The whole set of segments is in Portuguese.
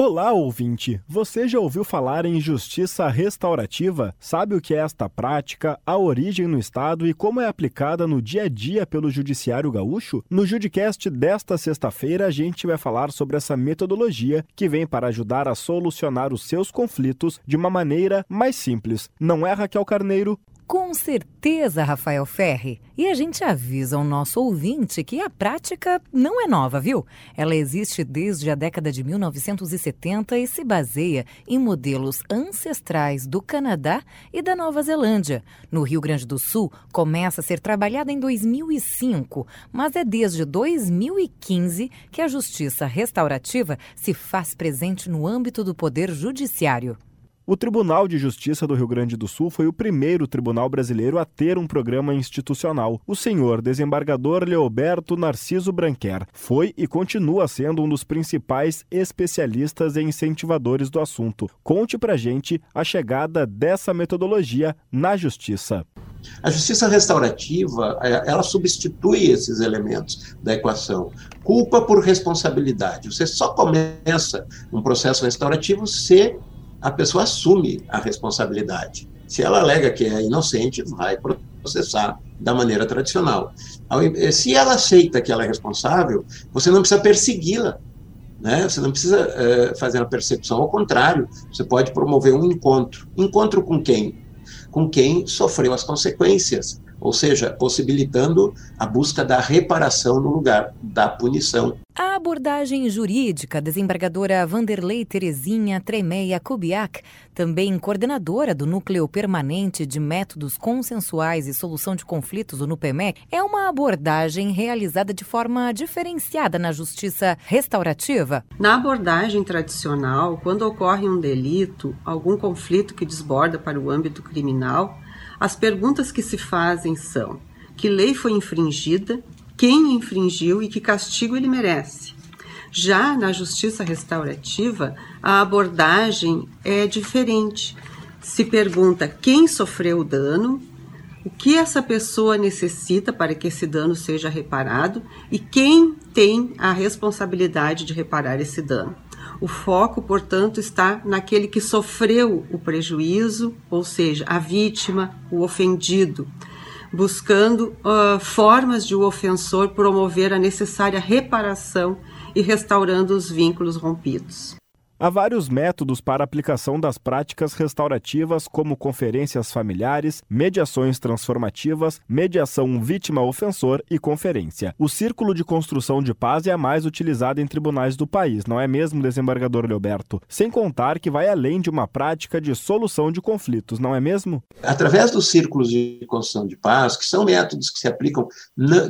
Olá, ouvinte! Você já ouviu falar em justiça restaurativa? Sabe o que é esta prática, a origem no Estado e como é aplicada no dia a dia pelo Judiciário Gaúcho? No Judicast desta sexta-feira, a gente vai falar sobre essa metodologia que vem para ajudar a solucionar os seus conflitos de uma maneira mais simples. Não é, Raquel Carneiro? Com certeza, Rafael Ferri. E a gente avisa ao nosso ouvinte que a prática não é nova, viu? Ela existe desde a década de 1970 e se baseia em modelos ancestrais do Canadá e da Nova Zelândia. No Rio Grande do Sul, começa a ser trabalhada em 2005, mas é desde 2015 que a justiça restaurativa se faz presente no âmbito do Poder Judiciário. O Tribunal de Justiça do Rio Grande do Sul foi o primeiro tribunal brasileiro a ter um programa institucional. O senhor desembargador Leoberto Narciso Branquer foi e continua sendo um dos principais especialistas e incentivadores do assunto. Conte pra gente a chegada dessa metodologia na justiça. A justiça restaurativa, é, ela substitui esses elementos da equação. Culpa por responsabilidade. Você só começa um processo restaurativo se a pessoa assume a responsabilidade. Se ela alega que é inocente, vai processar da maneira tradicional. Se ela aceita que ela é responsável, você não precisa persegui-la. Né? Você não precisa é, fazer uma percepção, ao contrário, você pode promover um encontro. Encontro com quem? Com quem sofreu as consequências, ou seja, possibilitando a busca da reparação no lugar da punição. A abordagem jurídica, desembargadora Vanderlei Terezinha Tremeia Kubiak, também coordenadora do Núcleo Permanente de Métodos Consensuais e Solução de Conflitos, o NUPEMEC, é uma abordagem realizada de forma diferenciada na justiça restaurativa? Na abordagem tradicional, quando ocorre um delito, algum conflito que desborda para o âmbito criminal, as perguntas que se fazem são: que lei foi infringida quem infringiu e que castigo ele merece. Já na justiça restaurativa, a abordagem é diferente. Se pergunta quem sofreu o dano, o que essa pessoa necessita para que esse dano seja reparado e quem tem a responsabilidade de reparar esse dano. O foco, portanto, está naquele que sofreu o prejuízo, ou seja, a vítima, o ofendido buscando uh, formas de o ofensor promover a necessária reparação e restaurando os vínculos rompidos. Há vários métodos para aplicação das práticas restaurativas, como conferências familiares, mediações transformativas, mediação vítima-ofensor e conferência. O círculo de construção de paz é a mais utilizada em tribunais do país, não é mesmo, desembargador Leoberto? Sem contar que vai além de uma prática de solução de conflitos, não é mesmo? Através dos círculos de construção de paz, que são métodos que se aplicam,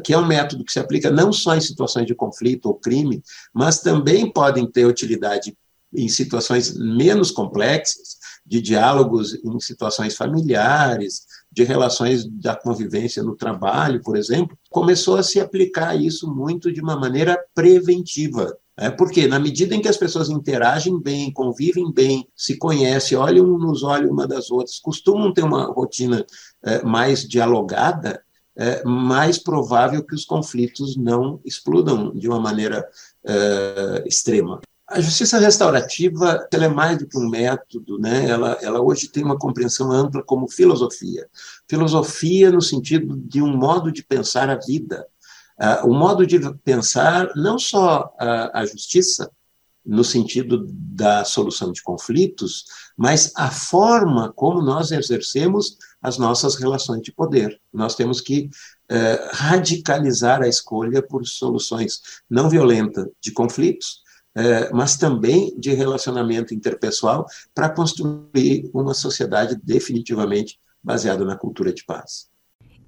que é um método que se aplica não só em situações de conflito ou crime, mas também podem ter utilidade em situações menos complexas, de diálogos em situações familiares, de relações da convivência no trabalho, por exemplo, começou a se aplicar isso muito de uma maneira preventiva. É porque, na medida em que as pessoas interagem bem, convivem bem, se conhecem, olham nos olhos uma das outras, costumam ter uma rotina é, mais dialogada, é mais provável que os conflitos não explodam de uma maneira é, extrema. A justiça restaurativa ela é mais do que um método, né? ela, ela hoje tem uma compreensão ampla como filosofia. Filosofia no sentido de um modo de pensar a vida, uh, um modo de pensar não só a, a justiça, no sentido da solução de conflitos, mas a forma como nós exercemos as nossas relações de poder. Nós temos que uh, radicalizar a escolha por soluções não violentas de conflitos, mas também de relacionamento interpessoal para construir uma sociedade definitivamente baseada na cultura de paz.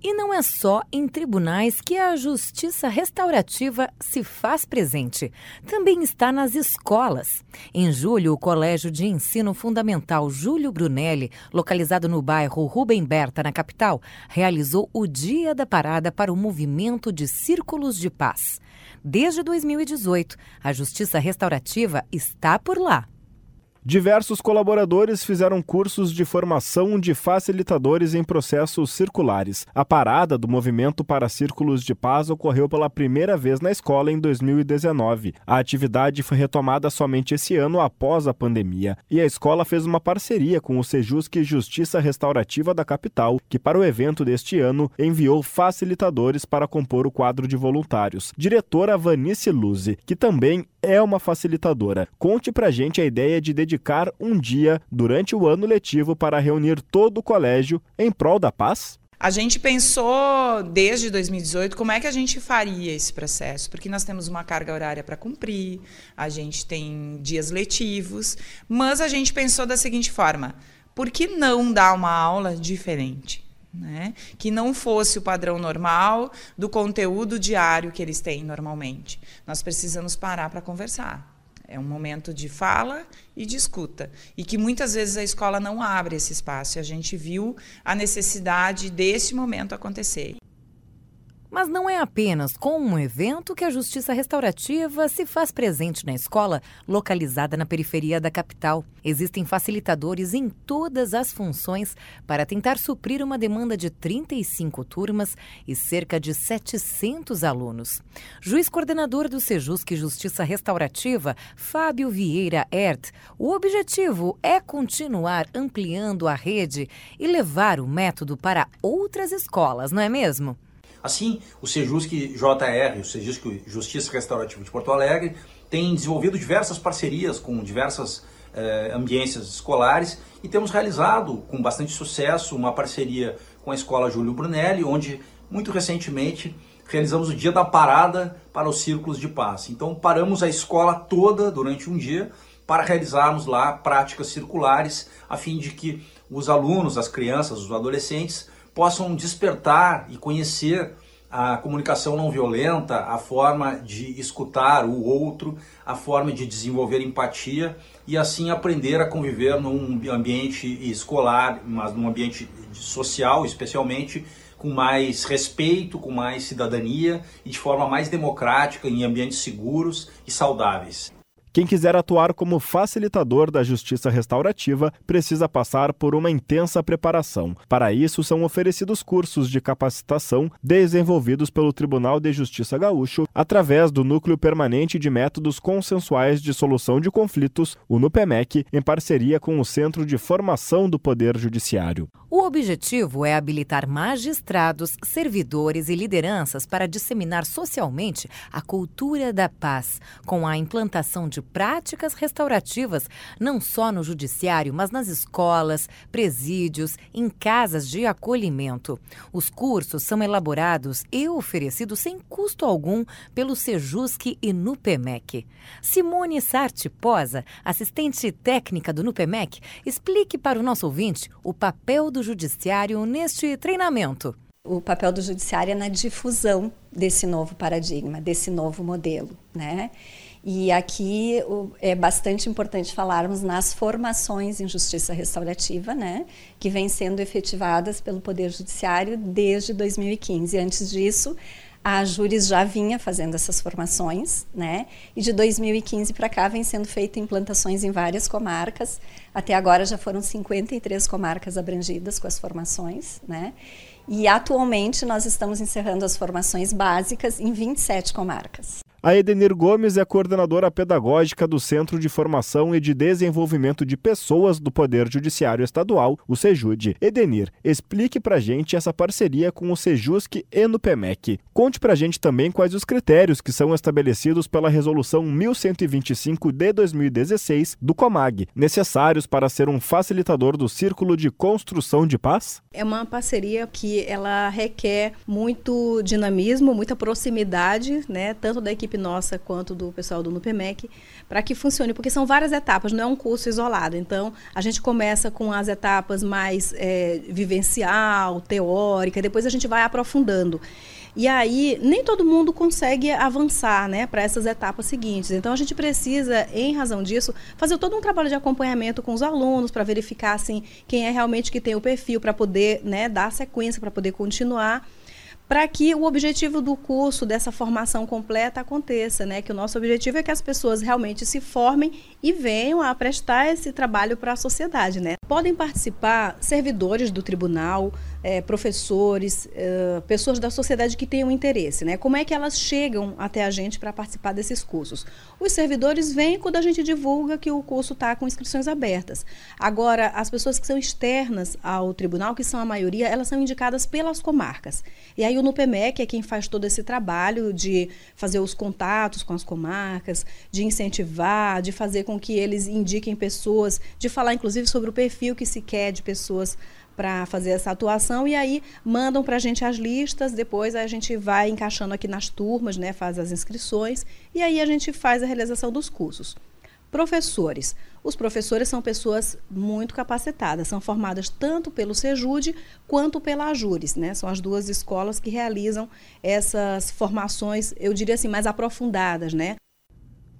E não é só em tribunais que a justiça restaurativa se faz presente. Também está nas escolas. Em julho, o Colégio de Ensino Fundamental Júlio Brunelli, localizado no bairro Rubem Berta, na capital, realizou o Dia da Parada para o movimento de Círculos de Paz. Desde 2018, a justiça restaurativa está por lá. Diversos colaboradores fizeram cursos de formação de facilitadores em processos circulares. A parada do movimento para círculos de paz ocorreu pela primeira vez na escola em 2019. A atividade foi retomada somente esse ano após a pandemia, e a escola fez uma parceria com o Sejusc Justiça Restaurativa da capital, que para o evento deste ano enviou facilitadores para compor o quadro de voluntários. Diretora Vanice Luzi, que também é uma facilitadora. Conte pra gente a ideia de dedicar um dia durante o ano letivo para reunir todo o colégio em prol da paz? A gente pensou desde 2018 como é que a gente faria esse processo, porque nós temos uma carga horária para cumprir, a gente tem dias letivos, mas a gente pensou da seguinte forma: por que não dar uma aula diferente? Né? Que não fosse o padrão normal do conteúdo diário que eles têm normalmente. Nós precisamos parar para conversar. É um momento de fala e de escuta. E que muitas vezes a escola não abre esse espaço. E a gente viu a necessidade desse momento acontecer. Mas não é apenas com um evento que a justiça restaurativa se faz presente na escola localizada na periferia da capital. Existem facilitadores em todas as funções para tentar suprir uma demanda de 35 turmas e cerca de 700 alunos. Juiz coordenador do Sejusc Justiça Restaurativa, Fábio Vieira Ert, o objetivo é continuar ampliando a rede e levar o método para outras escolas, não é mesmo? Assim, o Sejusc JR, o Sejusc Justiça Restaurativa de Porto Alegre, tem desenvolvido diversas parcerias com diversas eh, ambiências escolares e temos realizado com bastante sucesso uma parceria com a Escola Júlio Brunelli, onde muito recentemente realizamos o dia da parada para os círculos de paz. Então paramos a escola toda durante um dia para realizarmos lá práticas circulares, a fim de que os alunos, as crianças, os adolescentes possam despertar e conhecer a comunicação não violenta, a forma de escutar o outro, a forma de desenvolver empatia e assim aprender a conviver num ambiente escolar, mas num ambiente social, especialmente com mais respeito, com mais cidadania e de forma mais democrática em ambientes seguros e saudáveis. Quem quiser atuar como facilitador da justiça restaurativa precisa passar por uma intensa preparação. Para isso, são oferecidos cursos de capacitação desenvolvidos pelo Tribunal de Justiça Gaúcho através do Núcleo Permanente de Métodos Consensuais de Solução de Conflitos, o NUPEMEC, em parceria com o Centro de Formação do Poder Judiciário. O objetivo é habilitar magistrados, servidores e lideranças para disseminar socialmente a cultura da paz, com a implantação de práticas restaurativas, não só no judiciário, mas nas escolas, presídios, em casas de acolhimento. Os cursos são elaborados e oferecidos sem custo algum pelo Sejusc e Nupemec. Simone Sartiposa, assistente técnica do Nupemec, explique para o nosso ouvinte o papel do do Judiciário neste treinamento? O papel do Judiciário é na difusão desse novo paradigma, desse novo modelo, né? E aqui é bastante importante falarmos nas formações em justiça restaurativa, né, que vêm sendo efetivadas pelo Poder Judiciário desde 2015. Antes disso, a Júris já vinha fazendo essas formações, né? E de 2015 para cá vem sendo feita implantações em várias comarcas. Até agora já foram 53 comarcas abrangidas com as formações, né? E atualmente nós estamos encerrando as formações básicas em 27 comarcas. A Edenir Gomes é coordenadora pedagógica do Centro de Formação e de Desenvolvimento de Pessoas do Poder Judiciário Estadual, o SEJUD. Edenir, explique pra gente essa parceria com o Sejusc e no PEMEC. Conte pra gente também quais os critérios que são estabelecidos pela Resolução 1125 de 2016 do COMAG, necessários para ser um facilitador do Círculo de Construção de Paz? É uma parceria que ela requer muito dinamismo, muita proximidade, né, tanto da equipe equipe nossa quanto do pessoal do NUPEMEC, para que funcione, porque são várias etapas, não é um curso isolado. Então, a gente começa com as etapas mais é, vivencial, teórica, depois a gente vai aprofundando. E aí, nem todo mundo consegue avançar né, para essas etapas seguintes. Então, a gente precisa, em razão disso, fazer todo um trabalho de acompanhamento com os alunos para verificar assim, quem é realmente que tem o perfil para poder né, dar sequência, para poder continuar para que o objetivo do curso, dessa formação completa, aconteça, né? Que o nosso objetivo é que as pessoas realmente se formem e venham a prestar esse trabalho para a sociedade, né? Podem participar servidores do tribunal, é, professores, é, pessoas da sociedade que tenham interesse, né? Como é que elas chegam até a gente para participar desses cursos? Os servidores vêm quando a gente divulga que o curso está com inscrições abertas. Agora, as pessoas que são externas ao tribunal, que são a maioria, elas são indicadas pelas comarcas. E aí o NUPEMEC é quem faz todo esse trabalho de fazer os contatos com as comarcas, de incentivar, de fazer com que eles indiquem pessoas, de falar inclusive sobre o perfil que se quer de pessoas para fazer essa atuação e aí mandam para a gente as listas, depois a gente vai encaixando aqui nas turmas, né, faz as inscrições e aí a gente faz a realização dos cursos. Professores. Os professores são pessoas muito capacitadas, são formadas tanto pelo Sejude quanto pela Ajures, né? São as duas escolas que realizam essas formações, eu diria assim, mais aprofundadas, né?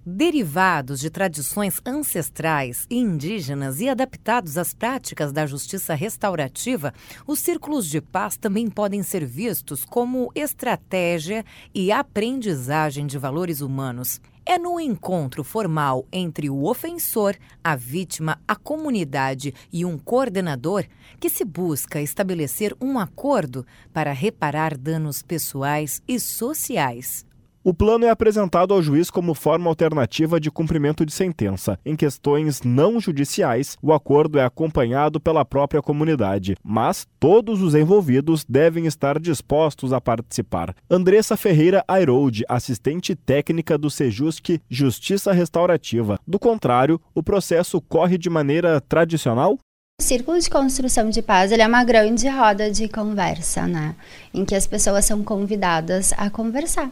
Derivados de tradições ancestrais e indígenas e adaptados às práticas da justiça restaurativa, os círculos de paz também podem ser vistos como estratégia e aprendizagem de valores humanos. É no encontro formal entre o ofensor, a vítima, a comunidade e um coordenador que se busca estabelecer um acordo para reparar danos pessoais e sociais. O plano é apresentado ao juiz como forma alternativa de cumprimento de sentença. Em questões não judiciais, o acordo é acompanhado pela própria comunidade, mas todos os envolvidos devem estar dispostos a participar. Andressa Ferreira Airolde, assistente técnica do Sejusc Justiça Restaurativa. Do contrário, o processo corre de maneira tradicional? O Círculo de Construção de Paz é uma grande roda de conversa, né? Em que as pessoas são convidadas a conversar.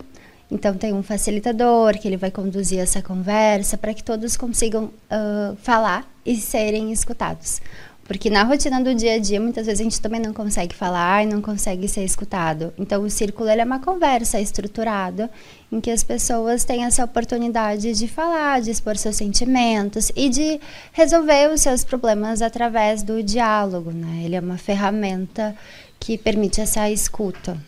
Então tem um facilitador que ele vai conduzir essa conversa para que todos consigam uh, falar e serem escutados. Porque na rotina do dia a dia, muitas vezes a gente também não consegue falar e não consegue ser escutado. Então, o círculo é uma conversa estruturada em que as pessoas têm essa oportunidade de falar, de expor seus sentimentos e de resolver os seus problemas através do diálogo. Né? Ele é uma ferramenta que permite essa escuta.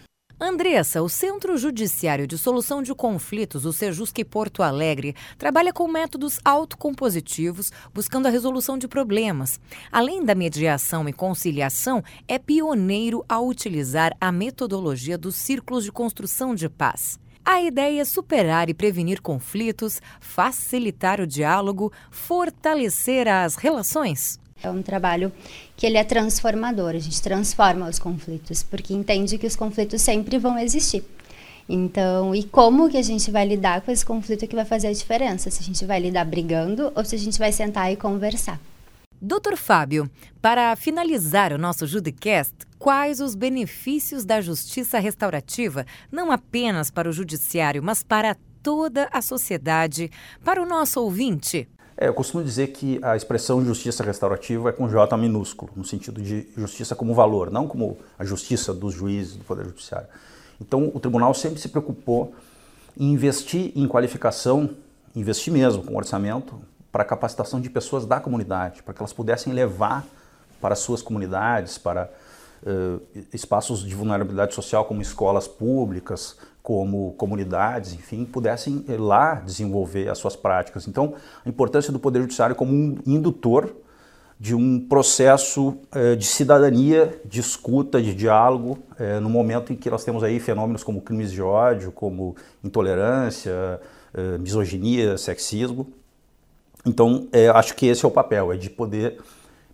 Andressa, o Centro Judiciário de Solução de Conflitos, o Sejusc Porto Alegre, trabalha com métodos autocompositivos, buscando a resolução de problemas. Além da mediação e conciliação, é pioneiro ao utilizar a metodologia dos círculos de construção de paz. A ideia é superar e prevenir conflitos, facilitar o diálogo, fortalecer as relações. É um trabalho que ele é transformador, a gente transforma os conflitos, porque entende que os conflitos sempre vão existir. Então, e como que a gente vai lidar com esse conflito que vai fazer a diferença? Se a gente vai lidar brigando ou se a gente vai sentar e conversar. Doutor Fábio, para finalizar o nosso Judicast, quais os benefícios da justiça restaurativa, não apenas para o judiciário, mas para toda a sociedade, para o nosso ouvinte? É, eu costumo dizer que a expressão justiça restaurativa é com J minúsculo, no sentido de justiça como valor, não como a justiça dos juízes do Poder Judiciário. Então, o tribunal sempre se preocupou em investir em qualificação, investir mesmo com orçamento, para a capacitação de pessoas da comunidade, para que elas pudessem levar para suas comunidades, para uh, espaços de vulnerabilidade social como escolas públicas, como comunidades, enfim, pudessem lá desenvolver as suas práticas. Então, a importância do Poder Judiciário como um indutor de um processo eh, de cidadania, de escuta, de diálogo, eh, no momento em que nós temos aí fenômenos como crimes de ódio, como intolerância, eh, misoginia, sexismo. Então, acho que esse é o papel, é de poder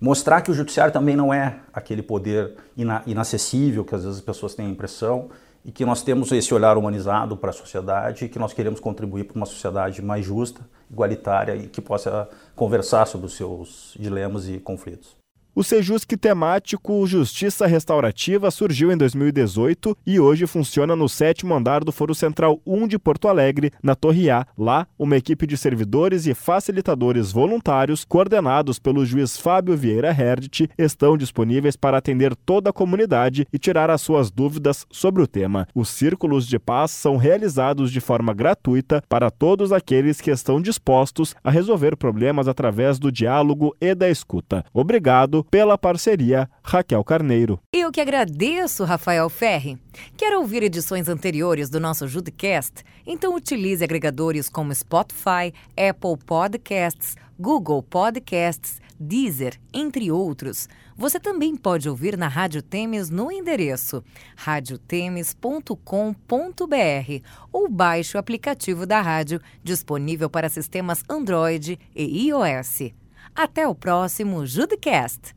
mostrar que o judiciário também não é aquele poder ina inacessível que às vezes as pessoas têm a impressão, e que nós temos esse olhar humanizado para a sociedade e que nós queremos contribuir para uma sociedade mais justa, igualitária e que possa conversar sobre os seus dilemas e conflitos. O Sejusc temático Justiça Restaurativa surgiu em 2018 e hoje funciona no sétimo andar do Foro Central 1 de Porto Alegre, na Torre A. Lá, uma equipe de servidores e facilitadores voluntários, coordenados pelo juiz Fábio Vieira Herdt, estão disponíveis para atender toda a comunidade e tirar as suas dúvidas sobre o tema. Os círculos de paz são realizados de forma gratuita para todos aqueles que estão dispostos a resolver problemas através do diálogo e da escuta. Obrigado pela parceria Raquel Carneiro. Eu que agradeço, Rafael Ferri. Quer ouvir edições anteriores do nosso Judicast? Então utilize agregadores como Spotify, Apple Podcasts, Google Podcasts, Deezer, entre outros. Você também pode ouvir na Rádio Temes no endereço radiotemes.com.br ou baixe o aplicativo da rádio disponível para sistemas Android e iOS. Até o próximo Judicast!